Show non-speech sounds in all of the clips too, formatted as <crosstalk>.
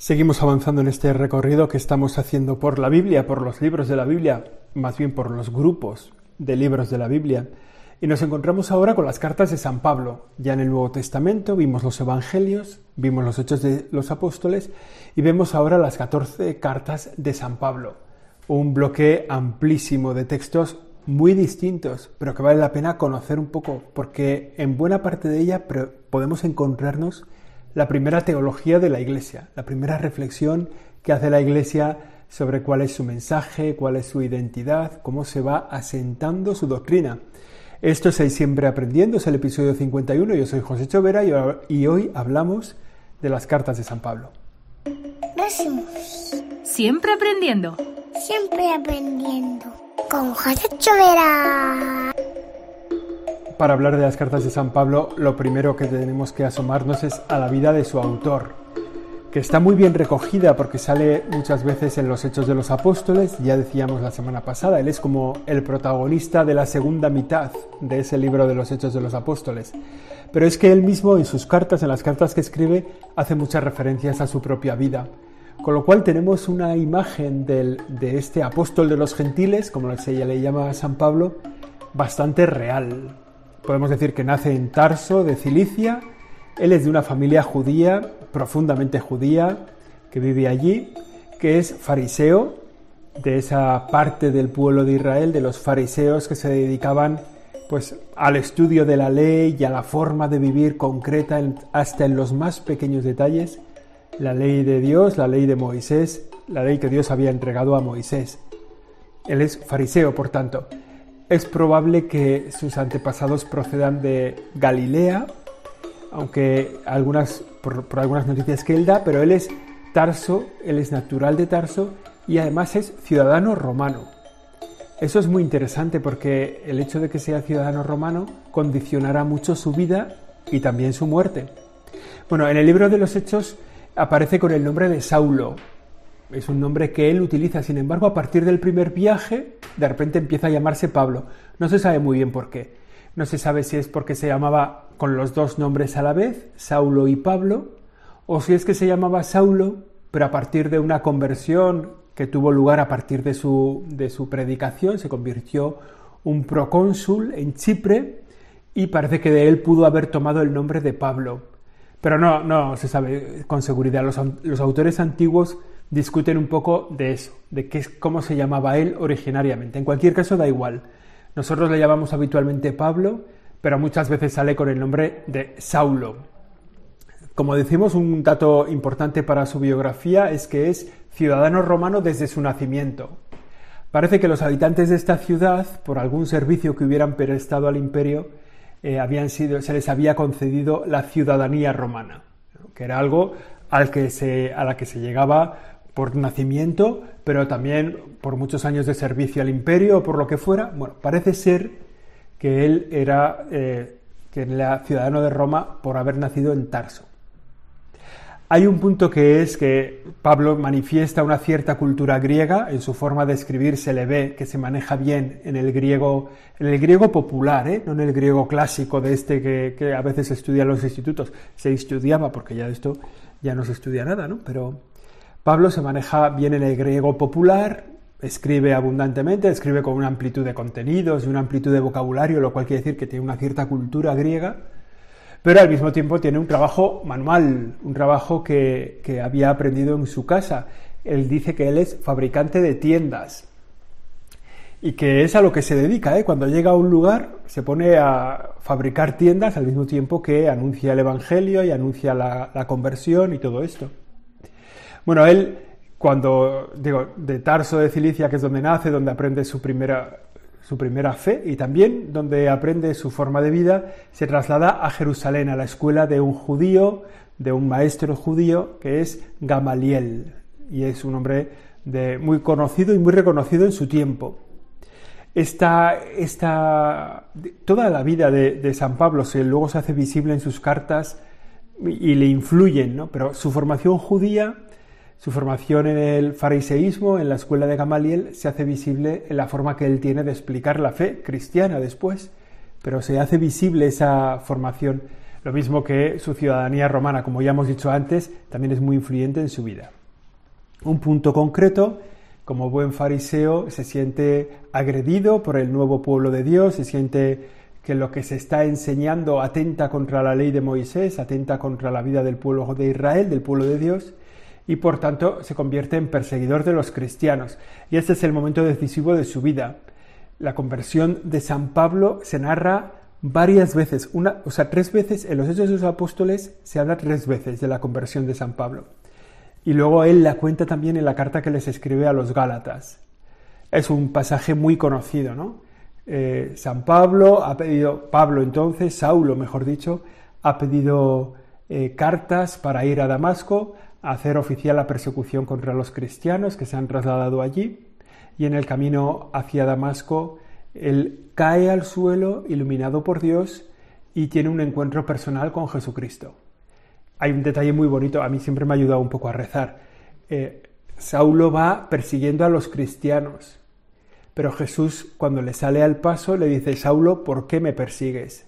Seguimos avanzando en este recorrido que estamos haciendo por la Biblia, por los libros de la Biblia, más bien por los grupos de libros de la Biblia. Y nos encontramos ahora con las cartas de San Pablo. Ya en el Nuevo Testamento vimos los Evangelios, vimos los Hechos de los Apóstoles y vemos ahora las 14 cartas de San Pablo. Un bloque amplísimo de textos muy distintos, pero que vale la pena conocer un poco, porque en buena parte de ella podemos encontrarnos la primera teología de la Iglesia, la primera reflexión que hace la Iglesia sobre cuál es su mensaje, cuál es su identidad, cómo se va asentando su doctrina. Esto es Siempre Aprendiendo, es el episodio 51. Yo soy José Chovera y hoy hablamos de las cartas de San Pablo. Siempre aprendiendo. Siempre aprendiendo. Con José Chovera. Para hablar de las cartas de San Pablo, lo primero que tenemos que asomarnos es a la vida de su autor, que está muy bien recogida porque sale muchas veces en los Hechos de los Apóstoles, ya decíamos la semana pasada, él es como el protagonista de la segunda mitad de ese libro de los Hechos de los Apóstoles. Pero es que él mismo en sus cartas, en las cartas que escribe, hace muchas referencias a su propia vida. Con lo cual tenemos una imagen de este apóstol de los gentiles, como se le llama a San Pablo, bastante real, Podemos decir que nace en Tarso, de Cilicia. Él es de una familia judía, profundamente judía, que vive allí, que es fariseo, de esa parte del pueblo de Israel, de los fariseos que se dedicaban pues al estudio de la ley y a la forma de vivir concreta hasta en los más pequeños detalles, la ley de Dios, la ley de Moisés, la ley que Dios había entregado a Moisés. Él es fariseo, por tanto. Es probable que sus antepasados procedan de Galilea, aunque algunas, por, algunas noticias que él da, pero él es Tarso, él es natural de Tarso y además es ciudadano romano. Eso es muy interesante porque el hecho de que sea ciudadano romano condicionará mucho su vida y también su muerte. Bueno, en el libro de los Hechos aparece con el nombre de Saulo, es un nombre que él utiliza, sin embargo, a partir del primer viaje, de repente empieza a llamarse Pablo. No se sabe muy bien por qué. No se sabe si es porque se llamaba con los dos nombres a la vez, Saulo y Pablo, o si es que se llamaba Saulo, pero a partir de una conversión que tuvo lugar a partir de su, de su predicación, se convirtió un procónsul en Chipre y parece que de él pudo haber tomado el nombre de Pablo. Pero no, no se sabe con seguridad. Los, los autores antiguos discuten un poco de eso, de qué, cómo se llamaba él originariamente. En cualquier caso, da igual. Nosotros le llamamos habitualmente Pablo, pero muchas veces sale con el nombre de Saulo. Como decimos, un dato importante para su biografía es que es ciudadano romano desde su nacimiento. Parece que los habitantes de esta ciudad, por algún servicio que hubieran prestado al imperio, eh, habían sido, se les había concedido la ciudadanía romana, que era algo al que se, a la que se llegaba por nacimiento, pero también por muchos años de servicio al imperio o por lo que fuera. Bueno, parece ser que él era, eh, que era ciudadano de Roma por haber nacido en Tarso. Hay un punto que es que Pablo manifiesta una cierta cultura griega, en su forma de escribir se le ve que se maneja bien en el griego, en el griego popular, ¿eh? no en el griego clásico de este que, a veces se estudia en los institutos. Se estudiaba, porque ya esto ya no se estudia nada, ¿no? Pero Pablo se maneja bien en el griego popular, escribe abundantemente, escribe con una amplitud de contenidos y una amplitud de vocabulario, lo cual quiere decir que tiene una cierta cultura griega, pero al mismo tiempo tiene un trabajo manual, un trabajo que, había aprendido en su casa. Él dice que él es fabricante de tiendas y que es a lo que se dedica. ¿eh? Cuando llega a un lugar se pone a fabricar tiendas al mismo tiempo que anuncia el Evangelio y anuncia la conversión y todo esto. Bueno, él, cuando, digo, de Tarso de Cilicia, que es donde nace, donde aprende su primera, su primera fe y también donde aprende su forma de vida, se traslada a Jerusalén, a la escuela de un judío, de un maestro judío, que es Gamaliel, y es un hombre muy conocido y muy reconocido en su tiempo. Esta, esta, toda la vida de, de, San Pablo se, luego se hace visible en sus cartas y, y le influyen, ¿no? pero su formación judía su formación en el fariseísmo, en la escuela de Gamaliel, se hace visible en la forma que él tiene de explicar la fe cristiana después, pero se hace visible esa formación Lo mismo que su ciudadanía romana, como ya hemos dicho antes, también es muy influyente en su vida. Un punto concreto, como buen fariseo, se siente agredido por el nuevo pueblo de Dios, se siente que lo que se está enseñando atenta contra la ley de Moisés, atenta contra la vida del pueblo de Israel, del pueblo de Dios, y por tanto se convierte en perseguidor de los cristianos. Y este es el momento decisivo de su vida. La conversión de San Pablo se narra varias veces, una, o sea, tres veces en los Hechos de los Apóstoles se habla tres veces de la conversión de San Pablo. Y luego él la cuenta también en la carta que les escribe a los Gálatas. Es un pasaje muy conocido, ¿no? Eh, San Pablo ha pedido, Pablo entonces, Saulo mejor dicho, ha pedido eh, cartas para ir a Damasco hacer oficial la persecución contra los cristianos que se han trasladado allí y en el camino hacia Damasco él cae al suelo iluminado por Dios y tiene un encuentro personal con Jesucristo. Hay un detalle muy bonito, a mí siempre me ha ayudado un poco a rezar. Eh, Saulo va persiguiendo a los cristianos, pero Jesús cuando le sale al paso le dice, Saulo, ¿por qué me persigues?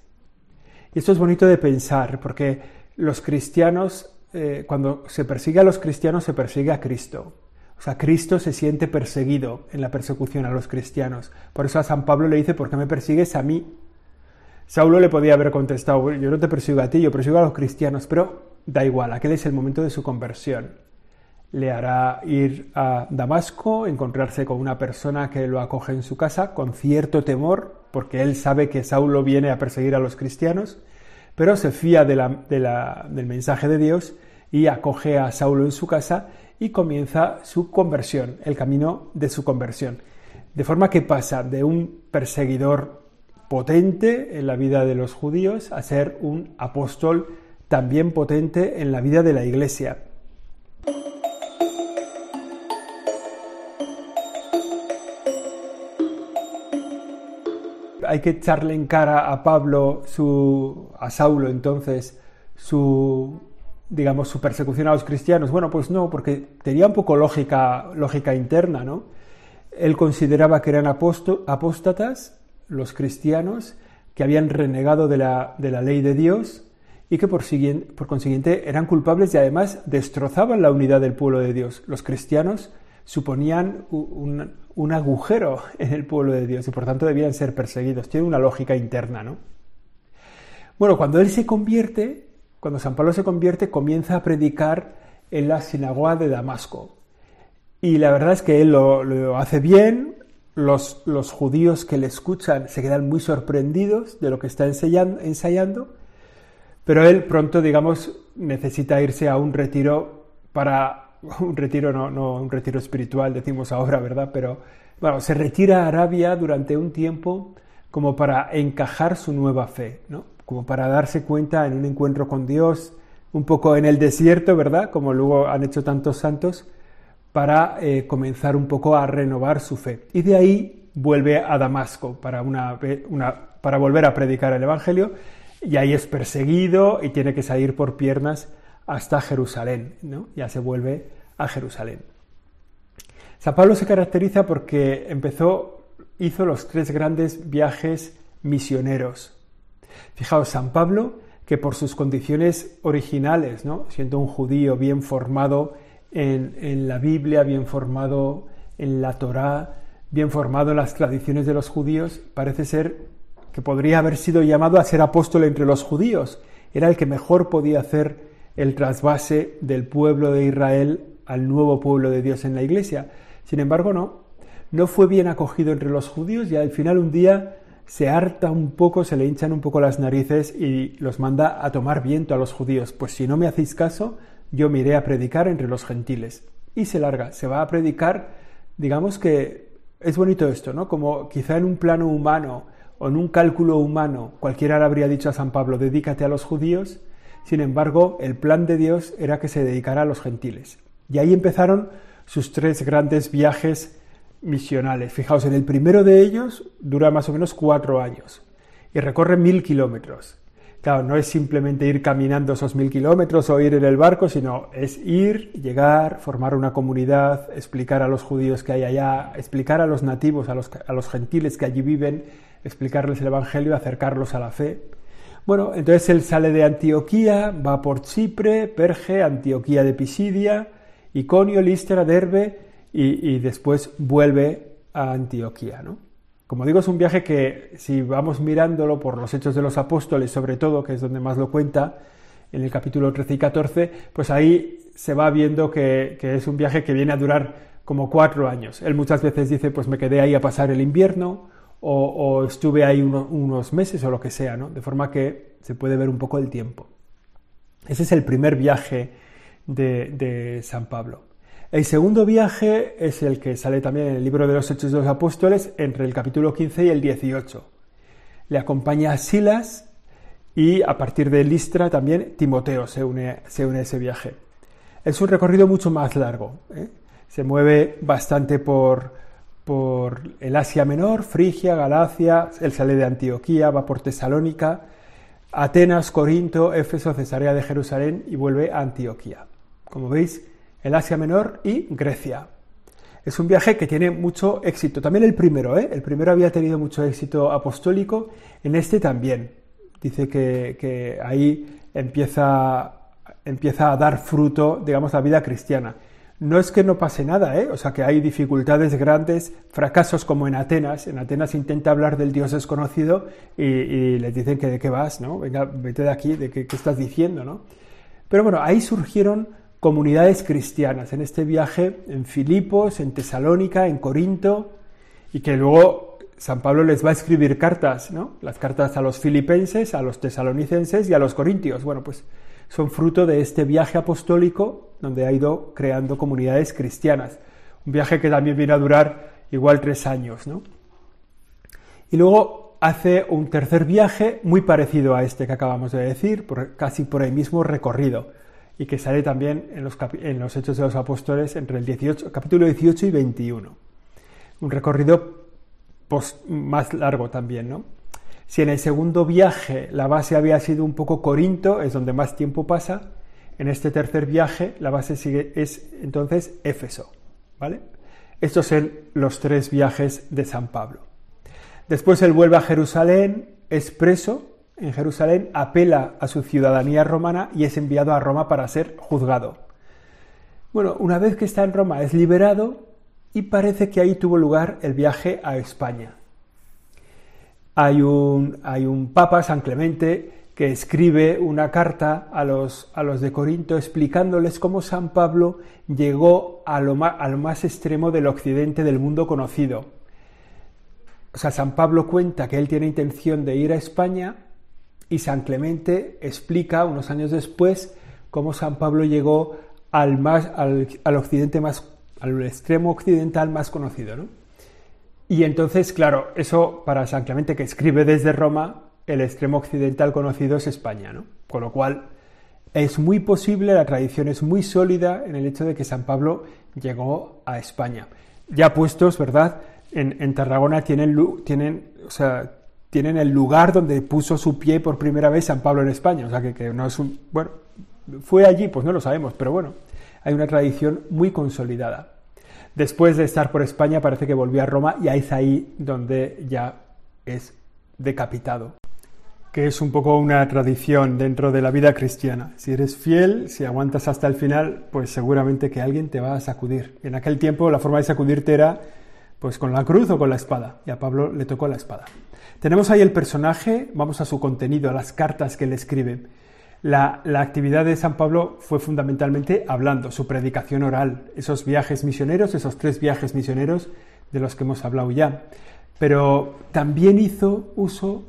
Y esto es bonito de pensar, porque los cristianos, eh, cuando se persigue a los cristianos, se persigue a Cristo. O sea, Cristo se siente perseguido en la persecución a los cristianos. Por eso a San Pablo le dice, ¿por qué me persigues a mí? Saulo le podía haber contestado, yo no te persigo a ti, yo persigo a los cristianos, pero da igual, aquel es el momento de su conversión. Le hará ir a Damasco, encontrarse con una persona que lo acoge en su casa con cierto temor, porque él sabe que Saulo viene a perseguir a los cristianos, pero se fía del mensaje de Dios y acoge a Saulo en su casa y comienza su conversión, el camino de su conversión. De forma que pasa de un perseguidor potente en la vida de los judíos a ser un apóstol también potente en la vida de la iglesia. Hay que echarle en cara a Pablo, su, a Saulo entonces, su digamos, su persecución a los cristianos. Bueno, pues no, porque tenía un poco lógica, lógica interna, ¿no? Él consideraba que eran apóstatas los cristianos que habían renegado de la, de la ley de Dios y que por, por, consiguiente eran culpables y además destrozaban la unidad del pueblo de Dios. Los cristianos suponían un, un agujero en el pueblo de Dios y por tanto debían ser perseguidos. Tiene una lógica interna, ¿no? Bueno, cuando él se convierte, cuando San Pablo se convierte, comienza a predicar en la sinagoga de Damasco. Y la verdad es que él lo, hace bien, los, los, judíos que le escuchan se quedan muy sorprendidos de lo que está ensayando, ensayando, pero él pronto, digamos, necesita irse a un retiro para, <laughs> un retiro, no, no un retiro espiritual, decimos ahora, ¿verdad? Pero, bueno, se retira a Arabia durante un tiempo como para encajar su nueva fe, ¿no? como para darse cuenta en un encuentro con Dios, un poco en el desierto, ¿verdad? Como luego han hecho tantos santos, para eh, comenzar un poco a renovar su fe. Y de ahí vuelve a Damasco para, una, para volver a predicar el Evangelio, y ahí es perseguido y tiene que salir por piernas hasta Jerusalén, ¿no? Ya se vuelve a Jerusalén. San Pablo se caracteriza porque empezó, hizo los tres grandes viajes misioneros Fijaos, San Pablo, que por sus condiciones originales, ¿no? siendo un judío bien formado en, la Biblia, bien formado en la Torá, bien formado en las tradiciones de los judíos, parece ser que podría haber sido llamado a ser apóstol entre los judíos. Era el que mejor podía hacer el trasvase del pueblo de Israel al nuevo pueblo de Dios en la iglesia. Sin embargo, no, no fue bien acogido entre los judíos y al final un día se harta un poco, se le hinchan un poco las narices y los manda a tomar viento a los judíos. Pues si no me hacéis caso, yo me iré a predicar entre los gentiles. Y se larga, se va a predicar, digamos que es bonito esto, ¿no? Como quizá en un plano humano o en un cálculo humano cualquiera le habría dicho a San Pablo, dedícate a los judíos, sin embargo, el plan de Dios era que se dedicara a los gentiles. Y ahí empezaron sus tres grandes viajes misionales. Fijaos, en el primero de ellos dura más o menos cuatro años y recorre mil kilómetros. Claro, no es simplemente ir caminando esos mil kilómetros o ir en el barco, sino es ir, llegar, formar una comunidad, explicar a los judíos que hay allá, explicar a los nativos, a los, a los gentiles que allí viven, explicarles el Evangelio, acercarlos a la fe. Bueno, entonces él sale de Antioquía, va por Chipre, Perge, Antioquía de Pisidia, Iconio, Listra, Derbe y, después vuelve a Antioquía. ¿no? Como digo, es un viaje que si vamos mirándolo por los hechos de los apóstoles, sobre todo, que es donde más lo cuenta, en el capítulo 13 y 14, pues ahí se va viendo que, es un viaje que viene a durar como cuatro años. Él muchas veces dice, pues me quedé ahí a pasar el invierno o, estuve ahí unos meses o lo que sea, ¿no? De forma que se puede ver un poco el tiempo. Ese es el primer viaje de, San Pablo. El segundo viaje es el que sale también en el libro de los Hechos de los Apóstoles entre el capítulo 15 y el 18. Le acompaña Silas y a partir de Listra también Timoteo se une, se une a ese viaje. Es un recorrido mucho más largo. ¿eh? Se mueve bastante por, por el Asia Menor, Frigia, Galacia, él sale de Antioquía, va por Tesalónica, Atenas, Corinto, Éfeso, Cesarea de Jerusalén y vuelve a Antioquía. Como veis, el Asia Menor y Grecia. Es un viaje que tiene mucho éxito. También el primero, ¿eh? El primero había tenido mucho éxito apostólico, en este también. Dice que, ahí empieza, empieza a dar fruto, digamos, la vida cristiana. No es que no pase nada, ¿eh? O sea, que hay dificultades grandes, fracasos como en Atenas. En Atenas intenta hablar del Dios desconocido y, les dicen que de qué vas, ¿no? Venga, vete de aquí, de qué, qué estás diciendo, ¿no? Pero bueno, ahí surgieron comunidades cristianas en este viaje en Filipos, en Tesalónica, en Corinto, y que luego San Pablo les va a escribir cartas, ¿no? Las cartas a los filipenses, a los tesalonicenses y a los corintios. Bueno, pues son fruto de este viaje apostólico donde ha ido creando comunidades cristianas. Un viaje que también viene a durar igual tres años, ¿no? Y luego hace un tercer viaje muy parecido a este que acabamos de decir, casi por el mismo recorrido y que sale también en los, en los Hechos de los Apóstoles entre el 18, capítulo 18 y 21. Un recorrido más largo también, ¿no? Si en el segundo viaje la base había sido un poco Corinto, es donde más tiempo pasa, en este tercer viaje la base es entonces Éfeso, ¿vale? Estos son los tres viajes de San Pablo. Después él vuelve a Jerusalén, es preso, en Jerusalén, apela a su ciudadanía romana y es enviado a Roma para ser juzgado. Bueno, una vez que está en Roma es liberado y parece que ahí tuvo lugar el viaje a España. Hay un, papa, San Clemente, que escribe una carta a los, a los de Corinto explicándoles cómo San Pablo llegó a lo, más, a lo más extremo del occidente del mundo conocido. O sea, San Pablo cuenta que él tiene intención de ir a España y San Clemente explica unos años después cómo San Pablo llegó al, más, al, occidente más, al extremo occidental más conocido. ¿no? Y entonces, claro, eso para San Clemente que escribe desde Roma, el extremo occidental conocido es España, ¿no? Con lo cual es muy posible, la tradición es muy sólida en el hecho de que San Pablo llegó a España. Ya puestos, ¿verdad? En, en Tarragona tienen, tienen, o sea, tienen el lugar donde puso su pie por primera vez San Pablo en España. O sea, que, no es un... Bueno, fue allí, pues no lo sabemos, pero bueno, hay una tradición muy consolidada. Después de estar por España parece que volvió a Roma y es ahí donde ya es decapitado, que es un poco una tradición dentro de la vida cristiana. Si eres fiel, si aguantas hasta el final, pues seguramente que alguien te va a sacudir. En aquel tiempo la forma de sacudirte era pues con la cruz o con la espada, y a Pablo le tocó la espada. Tenemos ahí el personaje, vamos a su contenido, a las cartas que le escribe. La, actividad de San Pablo fue fundamentalmente hablando, su predicación oral, esos viajes misioneros, esos tres viajes misioneros de los que hemos hablado ya. Pero también hizo uso,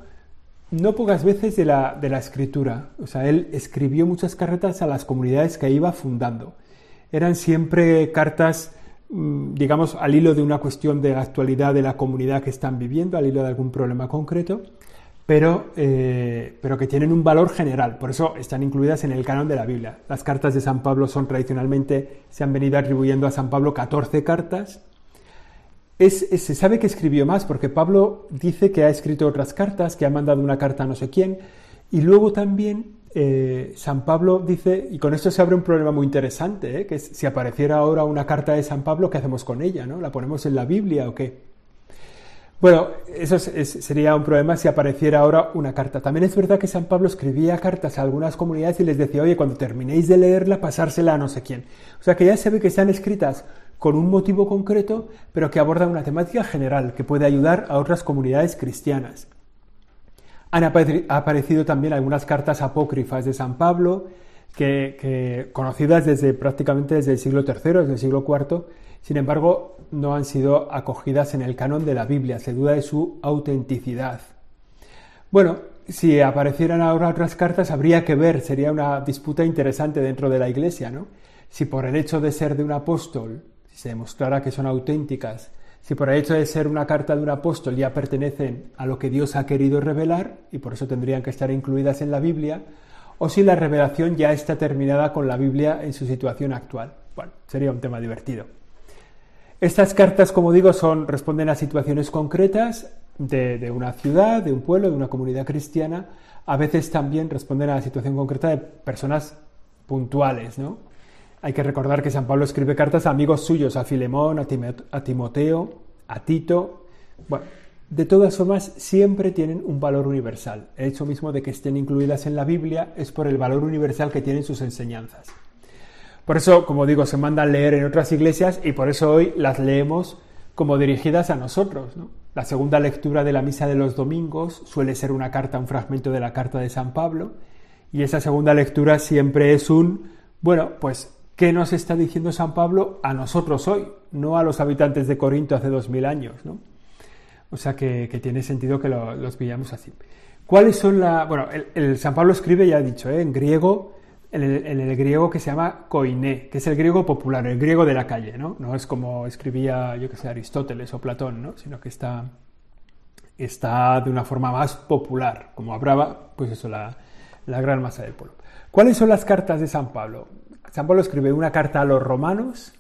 no pocas veces, de la, de la escritura. O sea, él escribió muchas cartas a las comunidades que iba fundando. Eran siempre cartas Mm, digamos, al hilo de una cuestión de la actualidad de la comunidad que están viviendo, al hilo de algún problema concreto, pero, eh, pero que tienen un valor general, por eso están incluidas en el canon de la Biblia. Las cartas de San Pablo son tradicionalmente, se han venido atribuyendo a San Pablo 14 cartas. se sabe que escribió más, porque Pablo dice que ha escrito otras cartas, que ha mandado una carta a no sé quién, y luego también eh, San Pablo dice, y con esto se abre un problema muy interesante, ¿eh? que si apareciera ahora una carta de San Pablo, ¿qué hacemos con ella? ¿no? ¿La ponemos en la Biblia o qué? Bueno, eso sería un problema si apareciera ahora una carta. También es verdad que San Pablo escribía cartas a algunas comunidades y les decía, oye, cuando terminéis de leerla, pasársela a no sé quién. O sea que ya se ve que están escritas con un motivo concreto, pero que abordan una temática general que puede ayudar a otras comunidades cristianas. Han aparecido también algunas cartas apócrifas de San Pablo, que, conocidas desde prácticamente desde el siglo III, desde el siglo IV, sin embargo, no han sido acogidas en el canon de la Biblia, se duda de su autenticidad. Bueno, si aparecieran ahora otras cartas, habría que ver, sería una disputa interesante dentro de la Iglesia, ¿no? Si por el hecho de ser de un apóstol, si se demostrara que son auténticas, si por el hecho de ser una carta de un apóstol ya pertenecen a lo que Dios ha querido revelar y por eso tendrían que estar incluidas en la Biblia, o si la revelación ya está terminada con la Biblia en su situación actual. Bueno, sería un tema divertido. Estas cartas, como digo, son, responden a situaciones concretas de, una ciudad, de un pueblo, de una comunidad cristiana. A veces también responden a la situación concreta de personas puntuales, ¿no? Hay que recordar que San Pablo escribe cartas a amigos suyos, a Filemón, a Timoteo, a Tito. Bueno, de todas formas, siempre tienen un valor universal. El hecho mismo de que estén incluidas en la Biblia es por el valor universal que tienen sus enseñanzas. Por eso, como digo, se mandan leer en otras iglesias y por eso hoy las leemos como dirigidas a nosotros. La segunda lectura de la misa de los domingos suele ser una carta, un fragmento de la carta de San Pablo, y esa segunda lectura siempre es un, bueno, pues, ¿qué nos está diciendo San Pablo a nosotros hoy? No a los habitantes de Corinto hace dos mil años, ¿no? O sea que, tiene sentido que los pillamos así. ¿Cuáles son la...? Bueno, el, San Pablo escribe, ya he dicho, ¿eh? en griego, en el, griego que se llama koiné, que es el griego popular, el griego de la calle, ¿no? No es como escribía, yo que sé, Aristóteles o Platón, ¿no? Sino que está, está de una forma más popular, como hablaba, pues eso, la, la gran masa del pueblo. ¿Cuáles son las cartas de San Pablo? San Pablo escribe una carta a los romanos,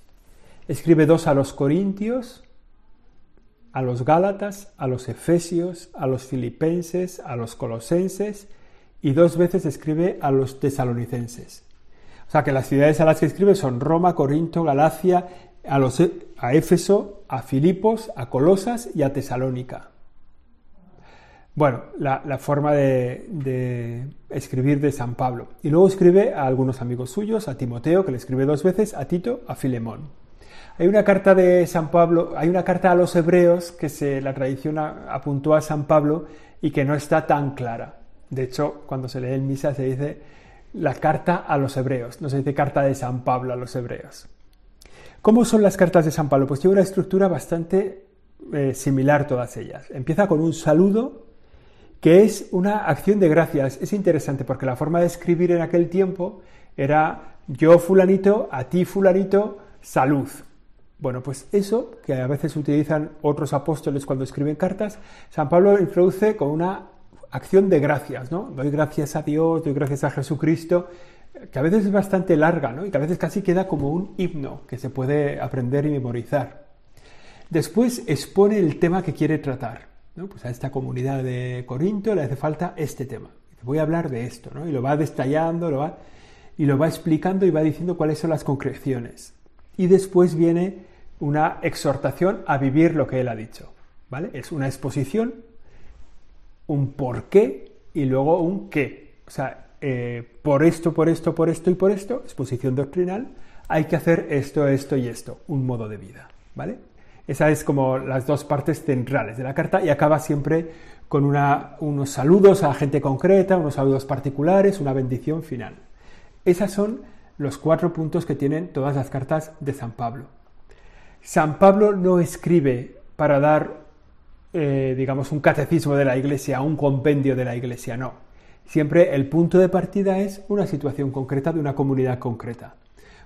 escribe dos a los corintios, a los gálatas, a los efesios, a los filipenses, a los colosenses y dos veces escribe a los tesalonicenses. O sea que las ciudades a las que escribe son Roma, Corinto, Galacia, a, a Éfeso, a Filipos, a Colosas y a Tesalónica. Bueno, la, forma de, de, escribir de San Pablo. Y luego escribe a algunos amigos suyos, a Timoteo, que le escribe dos veces, a Tito, a Filemón. Hay una carta de San Pablo, hay una carta a los hebreos que se, la tradición apuntó a San Pablo y que no está tan clara. De hecho, cuando se lee en misa se dice la carta a los hebreos, no se dice carta de San Pablo a los hebreos. ¿Cómo son las cartas de San Pablo? Pues tiene una estructura bastante eh, similar todas ellas. Empieza con un saludo que es una acción de gracias. Es interesante porque la forma de escribir en aquel tiempo era yo fulanito, a ti fulanito, salud. Bueno, pues eso, que a veces utilizan otros apóstoles cuando escriben cartas, San Pablo introduce con una acción de gracias, ¿no? Doy gracias a Dios, doy gracias a Jesucristo, que a veces es bastante larga, ¿no? Y que a veces casi queda como un himno que se puede aprender y memorizar. Después expone el tema que quiere tratar, ¿no? Pues a esta comunidad de Corinto le hace falta este tema. Voy a hablar de esto, ¿no? Y lo va destallando, lo va, y lo va explicando y va diciendo cuáles son las concreciones. Y después viene una exhortación a vivir lo que él ha dicho, ¿vale? Es una exposición un por qué y luego un qué. O sea, eh, por esto, por esto, por esto y por esto, exposición doctrinal, hay que hacer esto, esto y esto, un modo de vida, ¿vale? Esas es como las dos partes centrales de la carta y acaba siempre con unos saludos a gente concreta, unos saludos particulares, una bendición final. Esas son los cuatro puntos que tienen todas las cartas de San Pablo. San Pablo no escribe para dar eh, digamos, un catecismo de la iglesia, un compendio de la iglesia, no. Siempre el punto de partida es una situación concreta de una comunidad concreta.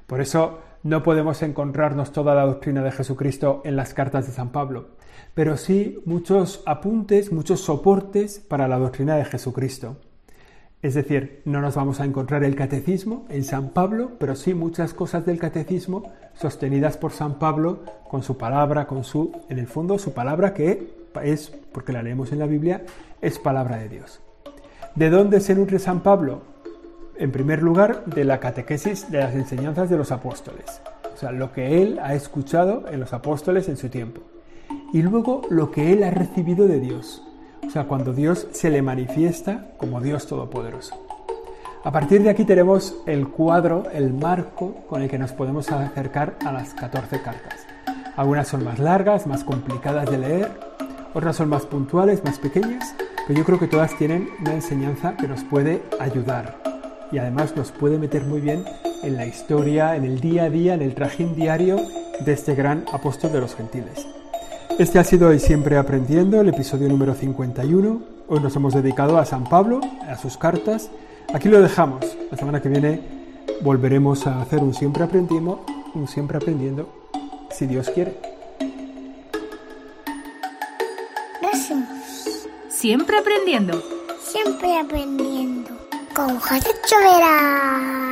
Por eso no podemos encontrarnos toda la doctrina de Jesucristo en las cartas de San Pablo, pero sí muchos apuntes, muchos soportes para la doctrina de Jesucristo. Es decir, no nos vamos a encontrar el catecismo en San Pablo, pero sí muchas cosas del catecismo sostenidas por San Pablo con su palabra, con su, en el fondo, su palabra que es, porque la leemos en la Biblia, es palabra de Dios. ¿De dónde se nutre San Pablo? En primer lugar, de la catequesis de las enseñanzas de los apóstoles, o sea, lo que él ha escuchado en los apóstoles en su tiempo. y luego lo que él ha recibido de Dios. O sea, cuando Dios se le manifiesta como Dios Todopoderoso. A partir de aquí tenemos el cuadro, el marco con el que nos podemos acercar a las 14 cartas. Algunas son más largas, más complicadas de leer, otras son más puntuales, más pequeñas, pero yo creo que todas tienen una enseñanza que nos puede ayudar y además nos puede meter muy bien en la historia, en el día a día, en el trajín diario de este gran apóstol de los gentiles. Este ha sido Hoy Siempre Aprendiendo, el episodio número 51. Hoy nos hemos dedicado a San Pablo, a sus cartas. Aquí lo dejamos. La semana que viene volveremos a hacer un Siempre Aprendiendo, un Siempre Aprendiendo, si Dios quiere. Siempre aprendiendo. Siempre aprendiendo. Con José Chovera.